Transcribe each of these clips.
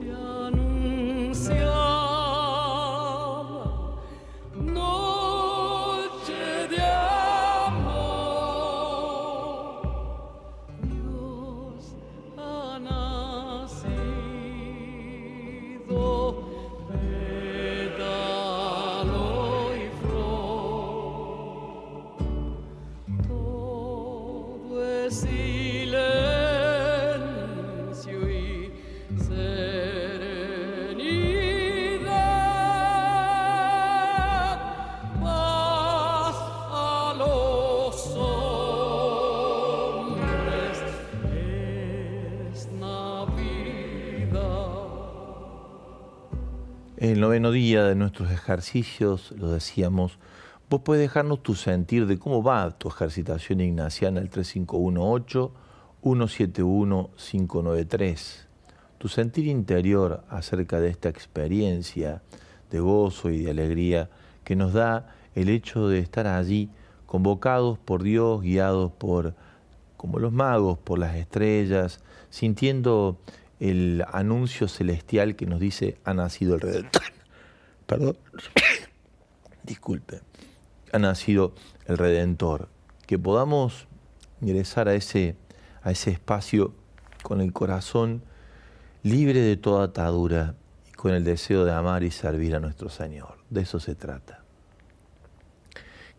El día de nuestros ejercicios, lo decíamos, vos puedes dejarnos tu sentir de cómo va tu ejercitación ignaciana el 3518-171-593. Tu sentir interior acerca de esta experiencia de gozo y de alegría que nos da el hecho de estar allí convocados por Dios, guiados por, como los magos, por las estrellas, sintiendo el anuncio celestial que nos dice ha nacido el Redentor. Perdón. Disculpe. Ha nacido el Redentor. Que podamos ingresar a ese, a ese espacio con el corazón libre de toda atadura y con el deseo de amar y servir a nuestro Señor. De eso se trata.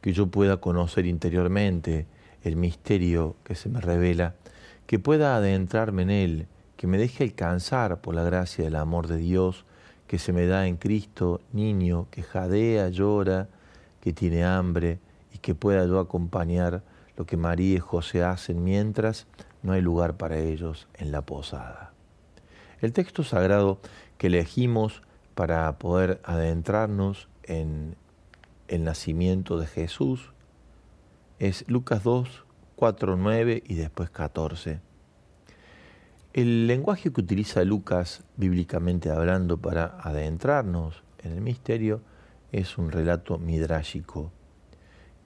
Que yo pueda conocer interiormente el misterio que se me revela, que pueda adentrarme en él que me deje alcanzar por la gracia del amor de Dios que se me da en Cristo, niño que jadea, llora, que tiene hambre y que pueda yo acompañar lo que María y José hacen mientras no hay lugar para ellos en la posada. El texto sagrado que elegimos para poder adentrarnos en el nacimiento de Jesús es Lucas 2, 4, 9 y después 14 el lenguaje que utiliza Lucas, bíblicamente hablando, para adentrarnos en el misterio, es un relato midrásico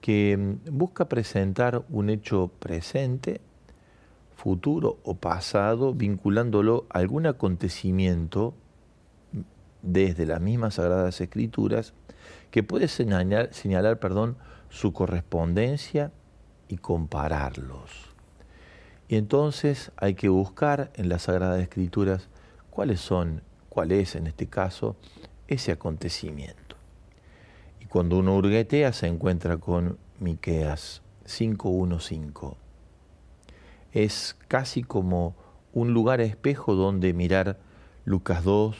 que mm, busca presentar un hecho presente, futuro o pasado, vinculándolo a algún acontecimiento desde las mismas Sagradas Escrituras que puede señalar, señalar perdón, su correspondencia y compararlos. Y entonces hay que buscar en las Sagradas Escrituras cuáles son, cuál es en este caso, ese acontecimiento. Y cuando uno hurguetea se encuentra con Miqueas 5.1.5. Es casi como un lugar espejo donde mirar Lucas 2,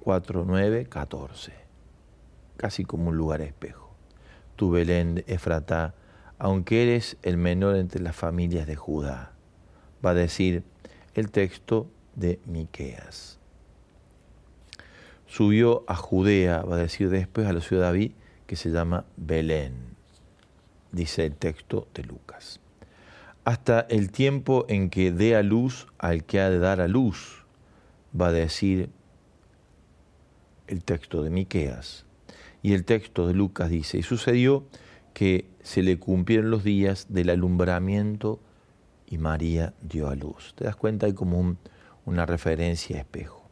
4, 9, 14. Casi como un lugar espejo. Tu Belén, Efratá, aunque eres el menor entre las familias de Judá va a decir el texto de Miqueas. Subió a Judea, va a decir después a la ciudad de David, que se llama Belén, dice el texto de Lucas. Hasta el tiempo en que dé a luz al que ha de dar a luz, va a decir el texto de Miqueas. Y el texto de Lucas dice, y sucedió que se le cumplieron los días del alumbramiento y María dio a luz. ¿Te das cuenta? Hay como una referencia a espejo.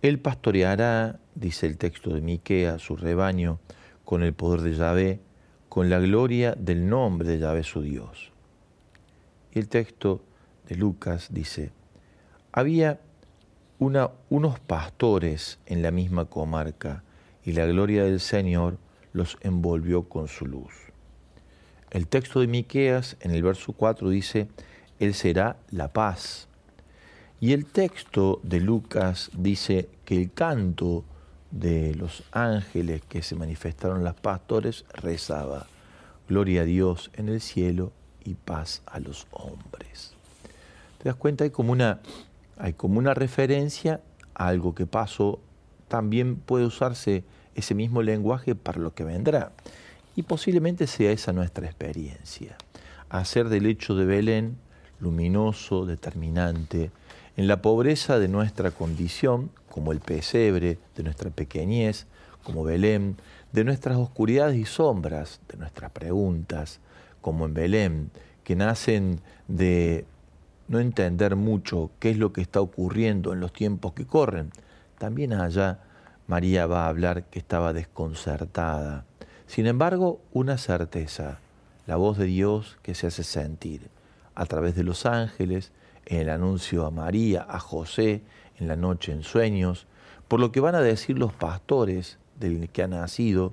Él pastoreará, dice el texto de Miquea, su rebaño con el poder de Yahvé, con la gloria del nombre de Yahvé su Dios. Y el texto de Lucas dice, había unos pastores en la misma comarca y la gloria del Señor los envolvió con su luz. El texto de Miqueas en el verso 4 dice, Él será la paz. Y el texto de Lucas dice que el canto de los ángeles que se manifestaron los pastores rezaba, Gloria a Dios en el cielo y paz a los hombres. ¿Te das cuenta? Hay como una, hay como una referencia a algo que pasó. También puede usarse ese mismo lenguaje para lo que vendrá. Y posiblemente sea esa nuestra experiencia, hacer del hecho de Belén luminoso, determinante, en la pobreza de nuestra condición, como el pesebre, de nuestra pequeñez, como Belén, de nuestras oscuridades y sombras, de nuestras preguntas, como en Belén, que nacen de no entender mucho qué es lo que está ocurriendo en los tiempos que corren, también allá María va a hablar que estaba desconcertada. Sin embargo, una certeza, la voz de Dios que se hace sentir a través de los ángeles, en el anuncio a María, a José, en la noche en sueños, por lo que van a decir los pastores del que ha nacido,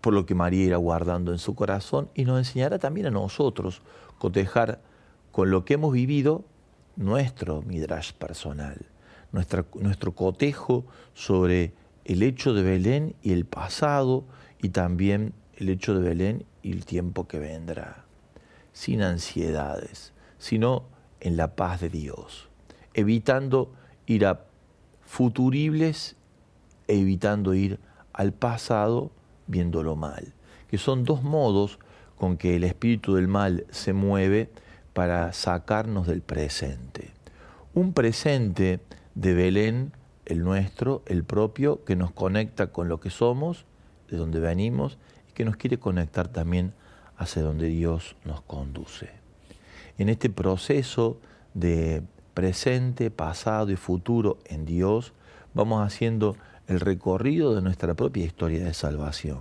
por lo que María irá guardando en su corazón y nos enseñará también a nosotros cotejar con lo que hemos vivido nuestro midrash personal, nuestro cotejo sobre el hecho de Belén y el pasado y también el hecho de Belén y el tiempo que vendrá, sin ansiedades, sino en la paz de Dios, evitando ir a futuribles, evitando ir al pasado viéndolo mal, que son dos modos con que el espíritu del mal se mueve para sacarnos del presente. Un presente de Belén, el nuestro, el propio, que nos conecta con lo que somos, de donde venimos, y que nos quiere conectar también hacia donde Dios nos conduce. En este proceso de presente, pasado y futuro en Dios, vamos haciendo el recorrido de nuestra propia historia de salvación.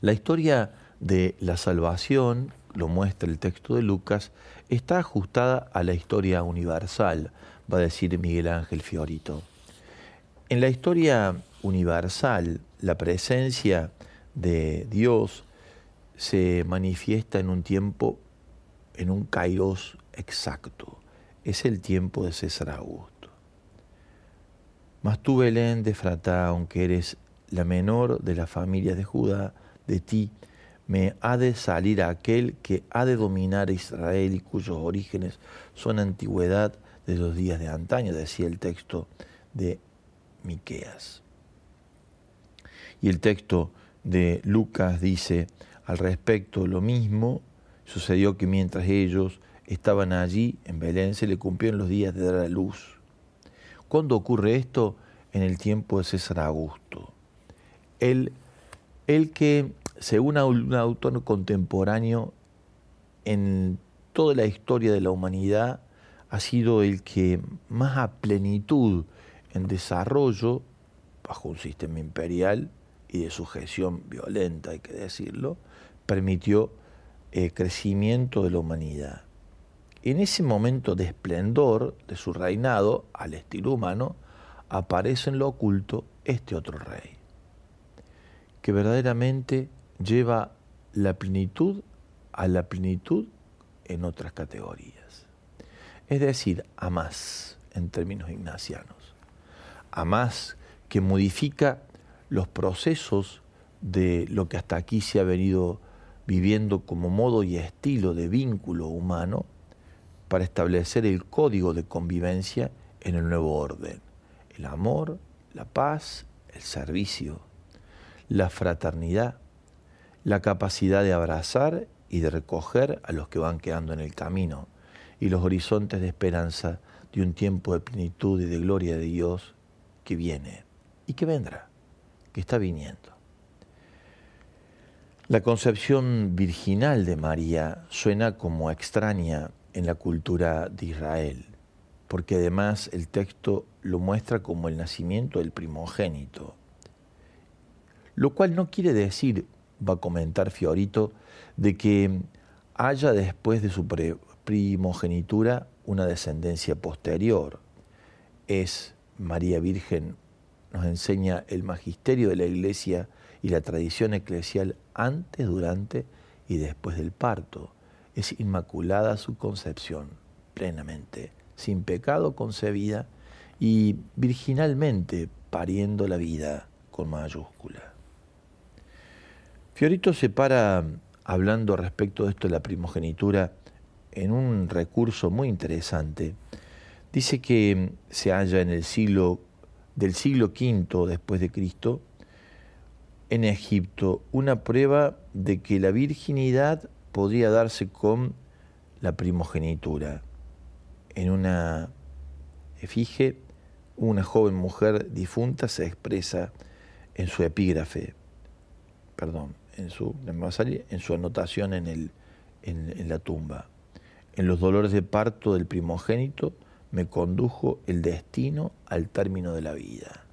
La historia de la salvación, lo muestra el texto de Lucas, está ajustada a la historia universal, va a decir Miguel Ángel Fiorito. En la historia universal, la presencia de Dios se manifiesta en un tiempo, en un kairos exacto. Es el tiempo de César Augusto. Mas tú, Belén de Fratá, aunque eres la menor de las familias de Judá, de ti me ha de salir aquel que ha de dominar a Israel y cuyos orígenes son antigüedad de los días de antaño, decía el texto de Miqueas. Y el texto de Lucas dice al respecto lo mismo, sucedió que mientras ellos estaban allí en Belén se le cumplieron los días de dar a luz. ¿Cuándo ocurre esto? En el tiempo de César Augusto. El, el que según un autor contemporáneo, en toda la historia de la humanidad ha sido el que más a plenitud en desarrollo, bajo un sistema imperial y de sujeción violenta, hay que decirlo, permitió eh, crecimiento de la humanidad. En ese momento de esplendor de su reinado, al estilo humano, aparece en lo oculto este otro rey, que verdaderamente lleva la plenitud a la plenitud en otras categorías. Es decir, a más en términos ignacianos. A más que modifica los procesos de lo que hasta aquí se ha venido viviendo como modo y estilo de vínculo humano para establecer el código de convivencia en el nuevo orden. El amor, la paz, el servicio, la fraternidad, la capacidad de abrazar y de recoger a los que van quedando en el camino y los horizontes de esperanza de un tiempo de plenitud y de gloria de Dios que viene y que vendrá, que está viniendo. La concepción virginal de María suena como extraña en la cultura de Israel, porque además el texto lo muestra como el nacimiento del primogénito, lo cual no quiere decir va a comentar Fiorito, de que haya después de su primogenitura una descendencia posterior. Es María Virgen, nos enseña el magisterio de la Iglesia y la tradición eclesial antes, durante y después del parto. Es inmaculada su concepción, plenamente, sin pecado concebida y virginalmente pariendo la vida con mayúscula. Fiorito se para hablando respecto de esto de la primogenitura en un recurso muy interesante. Dice que se halla en el siglo del siglo V después de Cristo en Egipto una prueba de que la virginidad podría darse con la primogenitura. En una efigie, una joven mujer difunta se expresa en su epígrafe, perdón, en su, en su anotación en, el, en, la tumba. En los dolores de parto del primogénito me condujo el destino al término de la vida.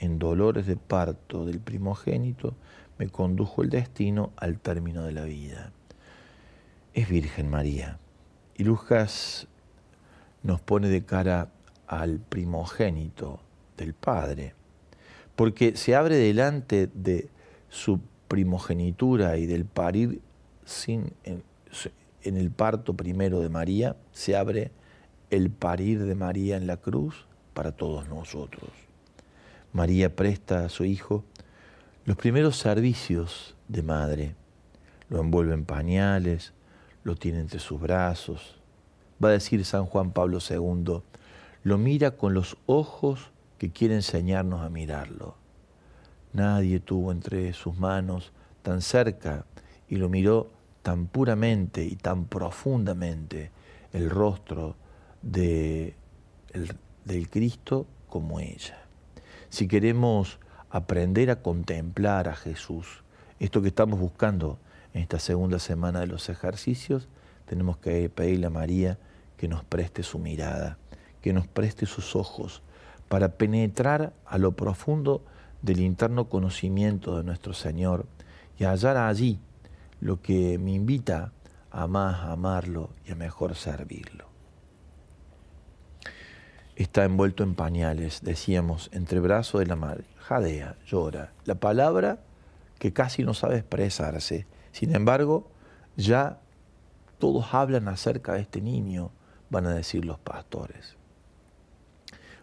En dolores de parto del primogénito me condujo el destino al término de la vida. Es Virgen María. Y Lucas nos pone de cara al primogénito del Padre, porque se abre delante de su primogenitura y del parir en el parto primero de María, se abre el parir de María en la cruz para todos nosotros. María presta a su hijo los primeros servicios de madre. Lo envuelve en pañales, lo tiene entre sus brazos. Va a decir San Juan Pablo II, lo mira con los ojos que quiere enseñarnos a mirarlo. Nadie tuvo entre sus manos tan cerca y lo miró tan puramente y tan profundamente el rostro de del Cristo como ella. Si queremos aprender a contemplar a Jesús, esto que estamos buscando en esta segunda semana de los ejercicios, tenemos que pedirle a María que nos preste su mirada, que nos preste sus ojos, para penetrar a lo profundo del interno conocimiento de nuestro Señor y hallar allí lo que me invita a más amarlo y a mejor servirlo está envuelto en pañales, decíamos, entre brazos de la madre. Jadea, llora. La palabra que casi no sabe expresarse. Sin embargo, ya todos hablan acerca de este niño, van a decir los pastores.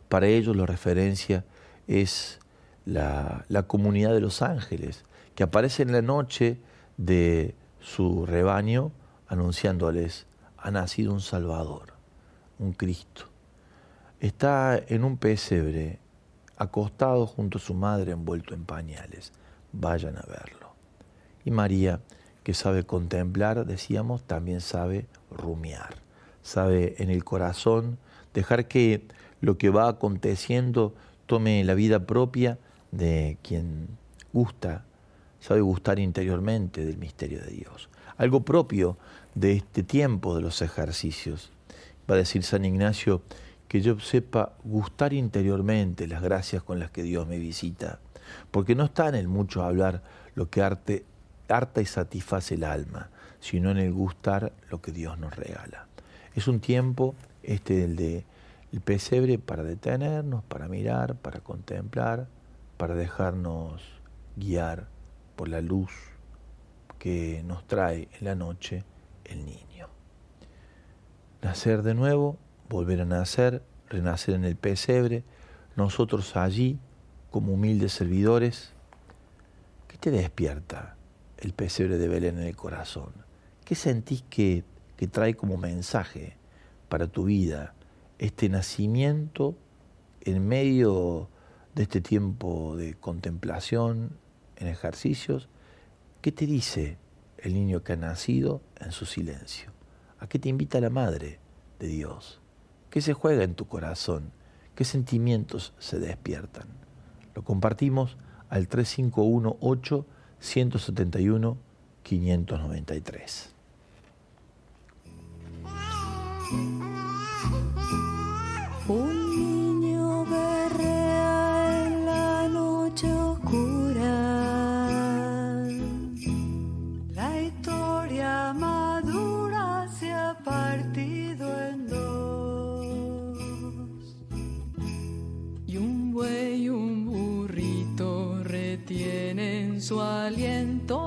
Para ellos la referencia es la, la comunidad de los ángeles, que aparece en la noche de su rebaño anunciándoles, ha nacido un Salvador, un Cristo Está en un pesebre, acostado junto a su madre envuelto en pañales. Vayan a verlo. Y María, que sabe contemplar, decíamos, también sabe rumiar. Sabe en el corazón dejar que lo que va aconteciendo tome la vida propia de quien gusta, sabe gustar interiormente del misterio de Dios. Algo propio de este tiempo de los ejercicios. Va a decir San Ignacio, que yo sepa gustar interiormente las gracias con las que Dios me visita, porque no está en el mucho hablar lo que arte, harta y satisface el alma, sino en el gustar lo que Dios nos regala. Es un tiempo, este del de el pesebre, para detenernos, para mirar, para contemplar, para dejarnos guiar por la luz que nos trae en la noche el niño. Nacer de nuevo volver a nacer, renacer en el pesebre, nosotros allí, como humildes servidores, ¿qué te despierta el pesebre de Belén en el corazón? ¿Qué sentís que, que trae como mensaje para tu vida este nacimiento en medio de este tiempo de contemplación, en ejercicios? ¿Qué te dice el niño que ha nacido en su silencio? ¿A qué te invita la Madre de Dios? ¿Qué se juega en tu corazón? ¿Qué sentimientos se despiertan? Lo compartimos al 3518 171 593. Su aliento.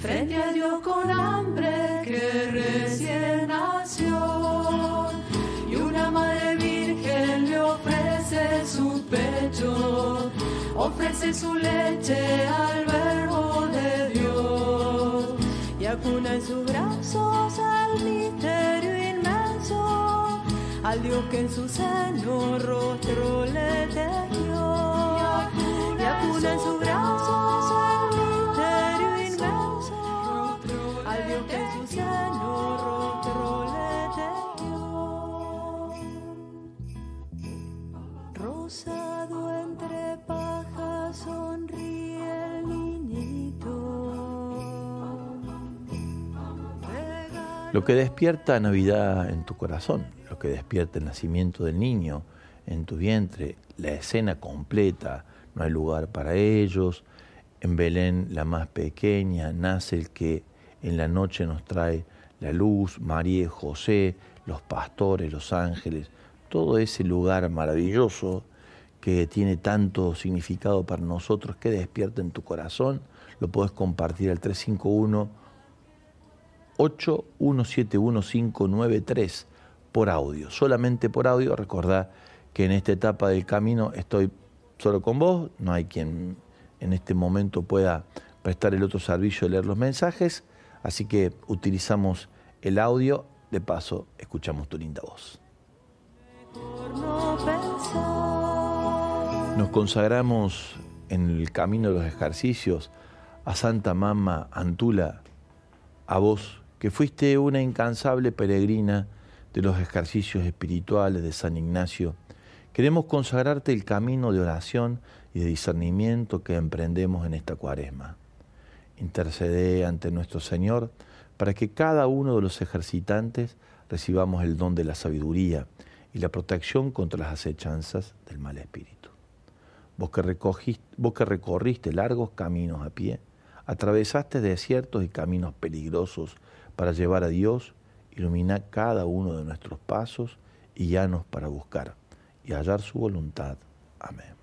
Frente a Dios con hambre que recién nació. Y una madre virgen le ofrece su pecho, ofrece su leche al verbo de Dios. Y acuna en sus brazos al misterio inmenso, al Dios que en su seno rostro le tejió en su tejió. Rosado entre sonríe el niñito. Lo que despierta Navidad en tu corazón, lo que despierta el nacimiento del niño en tu vientre, la escena completa, no hay lugar para ellos. En Belén, la más pequeña, nace el que en la noche nos trae la luz, María y José, los pastores, los ángeles, todo ese lugar maravilloso que tiene tanto significado para nosotros, que despierta en tu corazón, lo puedes compartir al 351 8171593 por audio, solamente por audio. Recordá que en esta etapa del camino estoy solo con vos, no hay quien en este momento pueda prestar el otro servicio de leer los mensajes, así que utilizamos el audio, de paso escuchamos tu linda voz. Nos consagramos en el camino de los ejercicios a Santa Mama Antula, a vos, que fuiste una incansable peregrina de los ejercicios espirituales de San Ignacio Queremos consagrarte el camino de oración y de discernimiento que emprendemos en esta cuaresma. Intercede ante nuestro Señor para que cada uno de los ejercitantes recibamos el don de la sabiduría y la protección contra las acechanzas del mal espíritu. Vos que, vos que recorriste largos caminos a pie, atravesaste desiertos y caminos peligrosos para llevar a Dios, ilumina cada uno de nuestros pasos y llanos para buscar y hallar su voluntad. Amén.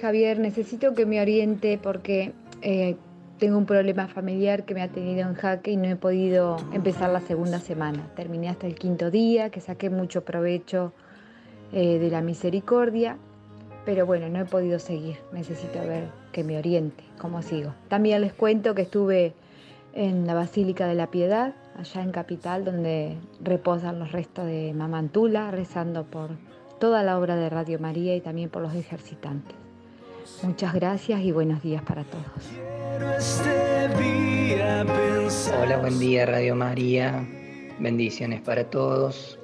Javier, necesito que me oriente porque eh, tengo un problema familiar que me ha tenido en jaque y no he podido empezar la segunda semana. Terminé hasta el quinto día, que saqué mucho provecho eh, de la misericordia, pero bueno, no he podido seguir. Necesito ver que me oriente cómo sigo. También les cuento que estuve en la Basílica de la Piedad, allá en Capital, donde reposan los restos de Mamantula, rezando por toda la obra de Radio María y también por los ejercitantes. Muchas gracias y buenos días para todos. Hola, buen día Radio María. Bendiciones para todos.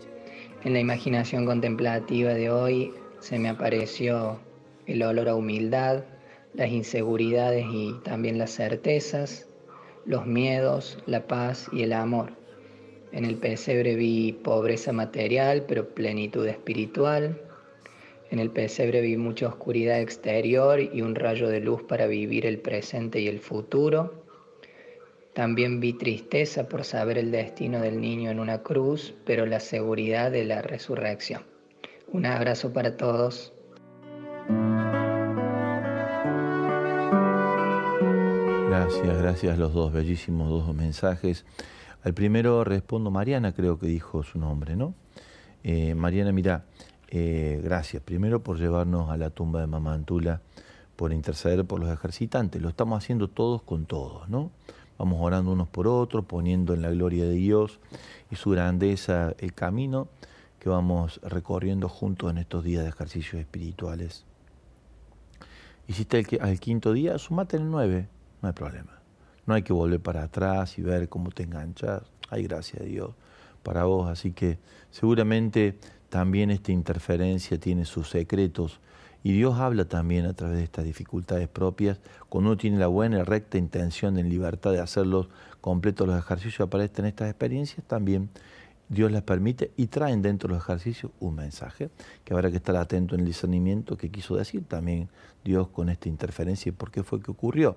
En la imaginación contemplativa de hoy se me apareció el olor a humildad, las inseguridades y también las certezas, los miedos, la paz y el amor. En el pesebre vi pobreza material, pero plenitud espiritual, en el pesebre vi mucha oscuridad exterior y un rayo de luz para vivir el presente y el futuro. También vi tristeza por saber el destino del niño en una cruz, pero la seguridad de la resurrección. Un abrazo para todos. Gracias, gracias los dos, bellísimos dos mensajes. Al primero respondo Mariana, creo que dijo su nombre, ¿no? Eh, Mariana, mira, eh, gracias primero por llevarnos a la tumba de Mamantula, por interceder por los ejercitantes. Lo estamos haciendo todos con todos, ¿no? Vamos orando unos por otros, poniendo en la gloria de Dios y su grandeza el camino que vamos recorriendo juntos en estos días de ejercicios espirituales. Hiciste el, al quinto día, sumate el nueve, no hay problema. No hay que volver para atrás y ver cómo te enganchas. Hay gracias a Dios para vos. Así que seguramente también esta interferencia tiene sus secretos y Dios habla también a través de estas dificultades propias. Cuando uno tiene la buena y recta intención en libertad de hacerlos completos los ejercicios, aparecen estas experiencias, también Dios las permite y traen dentro de los ejercicios un mensaje que habrá que estar atento en el discernimiento que quiso decir también Dios con esta interferencia y por qué fue que ocurrió.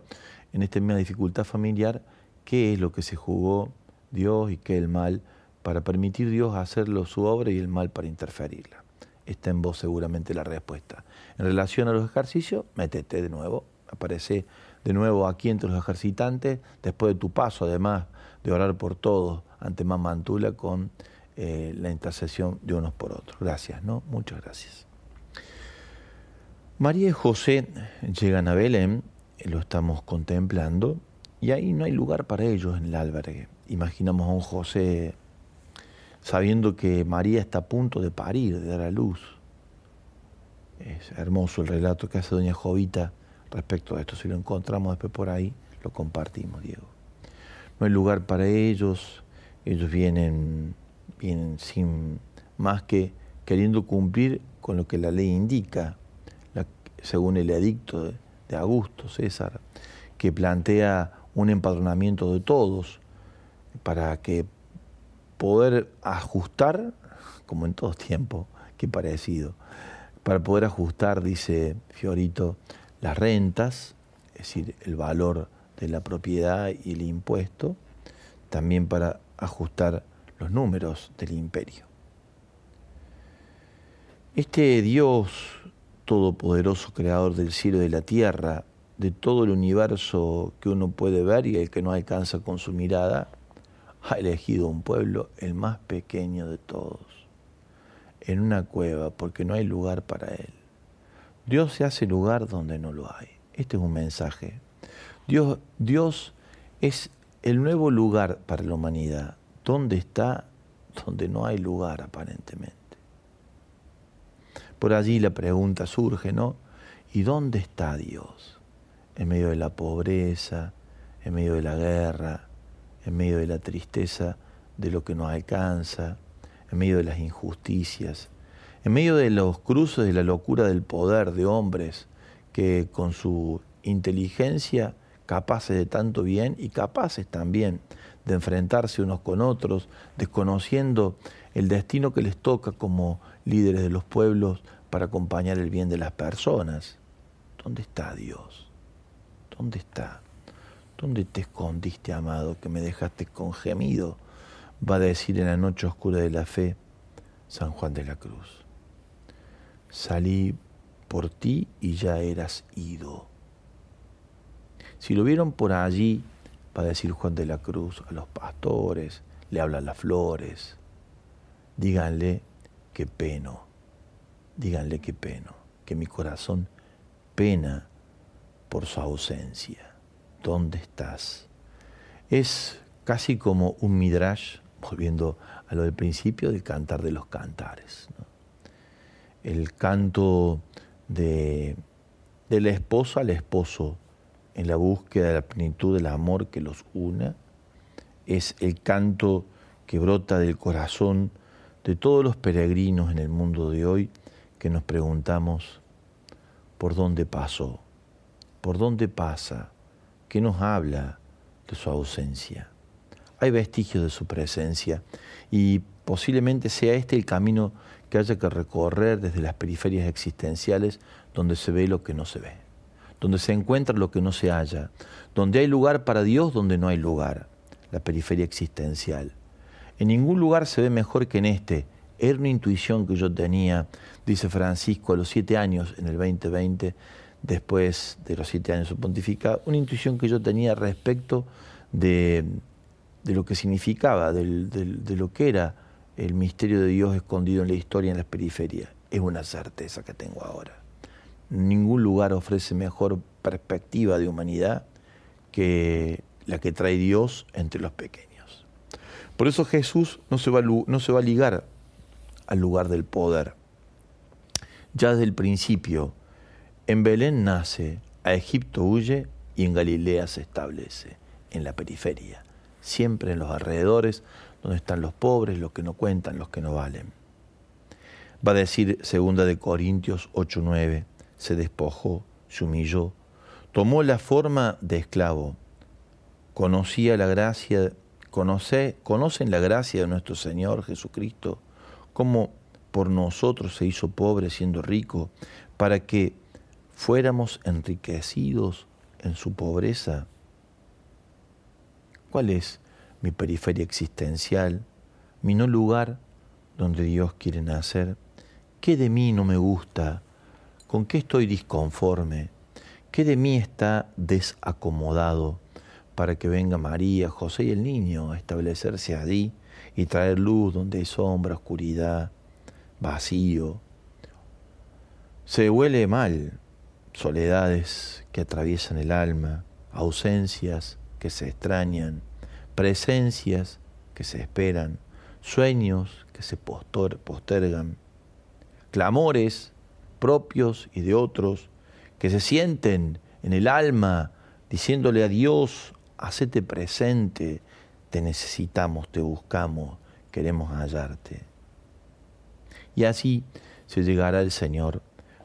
En esta misma dificultad familiar, qué es lo que se jugó Dios y qué el mal para permitir Dios hacerlo su obra y el mal para interferirla. Está en vos seguramente la respuesta. En relación a los ejercicios, métete de nuevo, aparece de nuevo aquí entre los ejercitantes, después de tu paso además de orar por todos ante Mamantula con eh, la intercesión de unos por otros. Gracias, ¿no? Muchas gracias. María y José llegan a Belén, lo estamos contemplando, y ahí no hay lugar para ellos en el albergue. Imaginamos a un José sabiendo que María está a punto de parir, de dar a luz. Es hermoso el relato que hace doña Jovita respecto a esto. Si lo encontramos después por ahí, lo compartimos, Diego. No hay lugar para ellos, ellos vienen, vienen sin más que queriendo cumplir con lo que la ley indica, según el edicto de, de Augusto César, que plantea un empadronamiento de todos para que poder ajustar, como en todo tiempo, qué parecido, para poder ajustar, dice Fiorito, las rentas, es decir, el valor de la propiedad y el impuesto, también para ajustar los números del imperio. Este Dios todopoderoso, creador del cielo y de la tierra, de todo el universo que uno puede ver y el que no alcanza con su mirada, ha elegido un pueblo, el más pequeño de todos, en una cueva porque no hay lugar para él. Dios se hace lugar donde no lo hay. Este es un mensaje. Dios, Dios es el nuevo lugar para la humanidad. ¿Dónde está? Donde no hay lugar aparentemente. Por allí la pregunta surge, ¿no? ¿Y dónde está Dios? En medio de la pobreza, en medio de la guerra, en medio de la tristeza de lo que nos alcanza, en medio de las injusticias, en medio de los cruces de la locura del poder de hombres que con su inteligencia capaces de tanto bien y capaces también de enfrentarse unos con otros, desconociendo el destino que les toca como líderes de los pueblos para acompañar el bien de las personas. ¿Dónde está Dios? ¿Dónde está? ¿Dónde te escondiste, amado, que me dejaste con gemido? Va a decir en la noche oscura de la fe San Juan de la Cruz. Salí por ti y ya eras ido. Si lo vieron por allí, va a decir Juan de la Cruz a los pastores, le hablan las flores, díganle que peno, díganle que peno, que mi corazón pena por su ausencia. ¿Dónde estás? Es casi como un midrash, volviendo a lo del principio, del cantar de los cantares. El canto de, de la esposa al esposo en la búsqueda de la plenitud del amor que los una, es el canto que brota del corazón de todos los peregrinos en el mundo de hoy que nos preguntamos, ¿por dónde pasó? ¿Por dónde pasa? Que nos habla de su ausencia. Hay vestigios de su presencia y posiblemente sea este el camino que haya que recorrer desde las periferias existenciales donde se ve lo que no se ve, donde se encuentra lo que no se halla, donde hay lugar para Dios donde no hay lugar, la periferia existencial. En ningún lugar se ve mejor que en este. Era una intuición que yo tenía, dice Francisco, a los siete años en el 2020, después de los siete años de su pontificado, una intuición que yo tenía respecto de, lo que significaba, de lo que era el misterio de Dios escondido en la historia en las periferias. Es una certeza que tengo ahora. Ningún lugar ofrece mejor perspectiva de humanidad que la que trae Dios entre los pequeños. Por eso Jesús no se va, no se va a ligar al lugar del poder. Ya desde el principio, en Belén nace, a Egipto huye y en Galilea se establece, en la periferia, siempre en los alrededores, donde están los pobres, los que no cuentan, los que no valen. Va a decir segunda de Corintios 8:9, se despojó, se humilló, tomó la forma de esclavo, conocía la gracia, conoce, conocen la gracia de nuestro Señor Jesucristo, como por nosotros se hizo pobre siendo rico, para que fuéramos enriquecidos en su pobreza. ¿Cuál es mi periferia existencial, mi no lugar donde Dios quiere nacer? ¿Qué de mí no me gusta? ¿Con qué estoy disconforme? ¿Qué de mí está desacomodado para que venga María, José y el niño a establecerse allí y traer luz donde hay sombra, oscuridad, vacío? Se huele mal, soledades que atraviesan el alma, ausencias que se extrañan, presencias que se esperan, sueños que se postergan, clamores propios y de otros que se sienten en el alma diciéndole a Dios, hacete presente, te necesitamos, te buscamos, queremos hallarte. Y así se llegará el Señor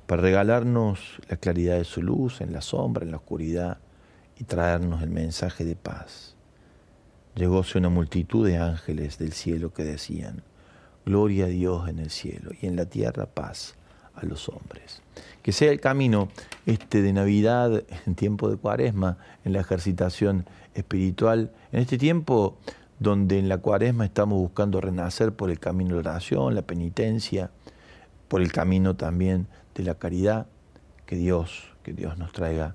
para regalarnos la claridad de su luz en la sombra, en la oscuridad y traernos el mensaje de paz. Llegóse una multitud de ángeles del cielo que decían, Gloria a Dios en el cielo y en la tierra paz a los hombres. Que sea el camino este de Navidad en tiempo de Cuaresma, en la ejercitación espiritual, en este tiempo donde en la Cuaresma estamos buscando renacer por el camino de la oración, la penitencia, por el camino también de la caridad, que Dios, que Dios nos traiga,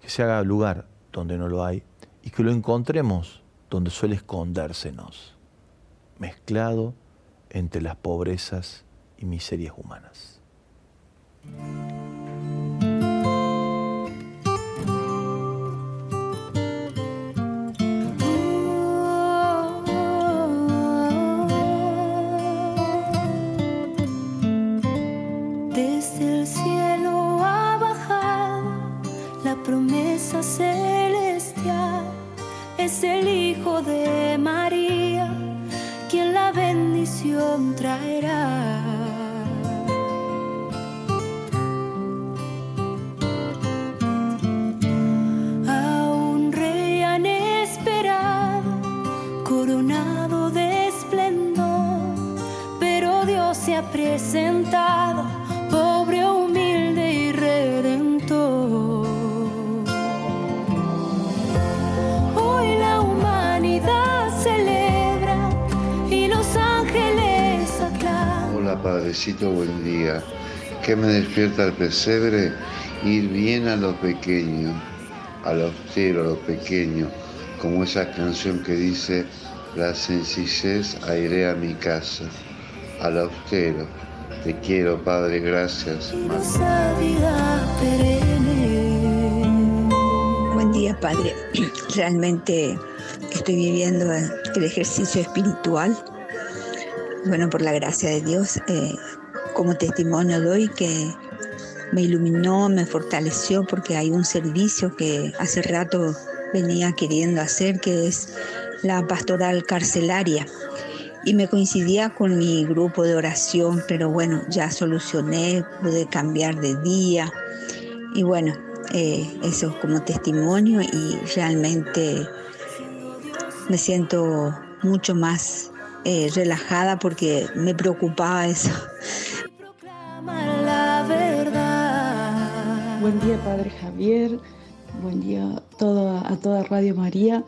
que se haga lugar donde no lo hay y que lo encontremos donde suele escondérsenos, mezclado entre las pobrezas y miserias humanas. Bendición traerá. A un rey han esperado, coronado de esplendor, pero Dios se ha presentado, Padrecito, buen día. ¿Qué me despierta el pesebre? Ir bien a lo pequeño, a lo austero, a lo pequeño, como esa canción que dice, la sencillez airea mi casa, a lo austero. Te quiero, Padre, gracias. Buen día, Padre. Realmente estoy viviendo el ejercicio espiritual. Bueno, por la gracia de Dios, eh, como testimonio doy que me iluminó, me fortaleció, porque hay un servicio que hace rato venía queriendo hacer, que es la pastoral carcelaria. Y me coincidía con mi grupo de oración, pero bueno, ya solucioné, pude cambiar de día. Y bueno, eh, eso como testimonio y realmente me siento mucho más eh, relajada porque me preocupaba eso. Proclama la verdad. Buen día, Padre Javier. Buen día a toda, a toda Radio María.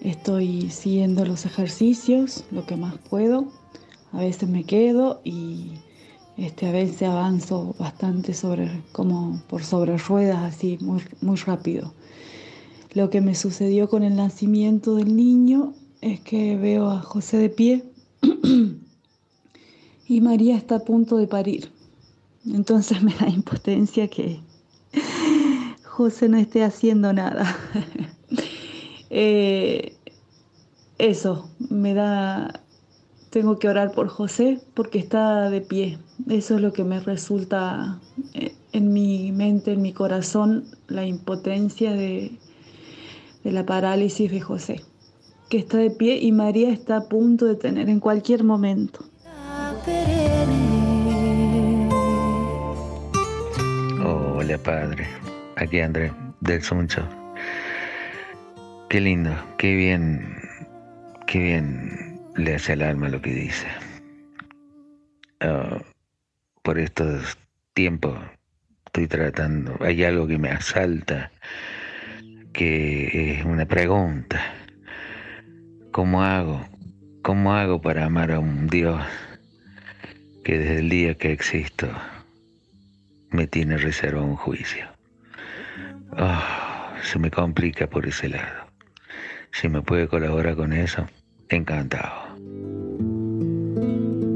Estoy siguiendo los ejercicios, lo que más puedo. A veces me quedo y este, a veces avanzo bastante sobre, como por sobre ruedas, así, muy, muy rápido. Lo que me sucedió con el nacimiento del niño es que veo a José de pie y María está a punto de parir. Entonces me da impotencia que José no esté haciendo nada. Eh, eso, me da tengo que orar por José porque está de pie. Eso es lo que me resulta eh, en mi mente, en mi corazón, la impotencia de, de la parálisis de José, que está de pie y María está a punto de tener en cualquier momento. hola Padre, aquí André del Suncho. Qué lindo, qué bien, qué bien le hace al alma lo que dice. Ah, por estos tiempos estoy tratando, hay algo que me asalta, que es una pregunta. ¿Cómo hago? ¿Cómo hago para amar a un Dios que desde el día que existo me tiene reserva un juicio? Ah, se me complica por ese lado. Si me puede colaborar con eso, encantado.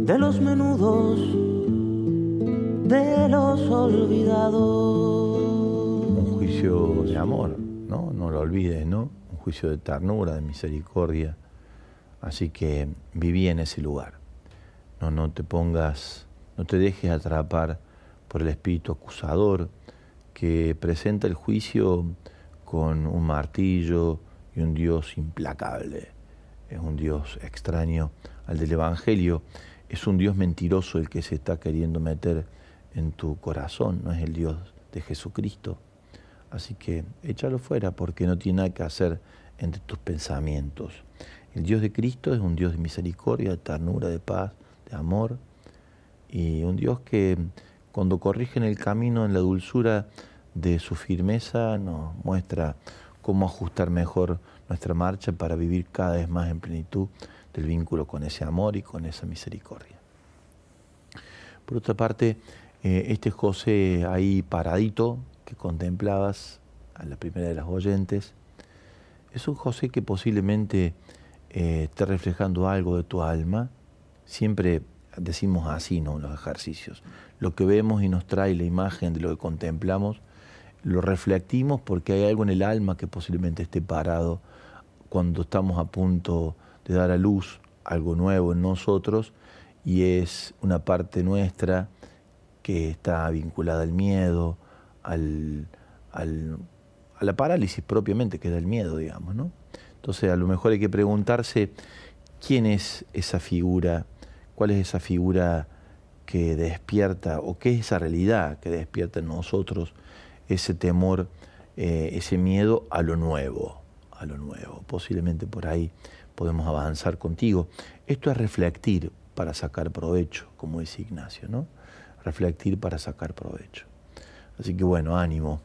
De los menudos, de los olvidados. Un juicio de amor, ¿no? No lo olvides, ¿no? Un juicio de ternura, de misericordia. Así que viví en ese lugar. No, no te pongas, no te dejes atrapar por el espíritu acusador que presenta el juicio con un martillo, y un Dios implacable. Es un Dios extraño al del Evangelio. Es un Dios mentiroso el que se está queriendo meter en tu corazón, no es el Dios de Jesucristo. Así que échalo fuera porque no tiene nada que hacer entre tus pensamientos. El Dios de Cristo es un Dios de misericordia, de ternura, de paz, de amor y un Dios que cuando corrige en el camino, en la dulzura de su firmeza, nos muestra cómo ajustar mejor nuestra marcha para vivir cada vez más en plenitud del vínculo con ese amor y con esa misericordia. Por otra parte, eh, este José ahí paradito que contemplabas a la primera de las oyentes, es un José que posiblemente eh, esté reflejando algo de tu alma. Siempre decimos así, ¿no? En los ejercicios. Lo que vemos y nos trae la imagen de lo que contemplamos lo reflectimos porque hay algo en el alma que posiblemente esté parado cuando estamos a punto de dar a luz algo nuevo en nosotros y es una parte nuestra que está vinculada al miedo, al, a la parálisis propiamente que da el miedo, digamos, ¿no? Entonces a lo mejor hay que preguntarse quién es esa figura, cuál es esa figura que despierta o qué es esa realidad que despierta en nosotros ese temor, eh, ese miedo a lo nuevo, a lo nuevo. Posiblemente por ahí podemos avanzar contigo. Esto es reflectir para sacar provecho, como dice Ignacio, ¿no? Reflectir para sacar provecho. Así que bueno, ánimo,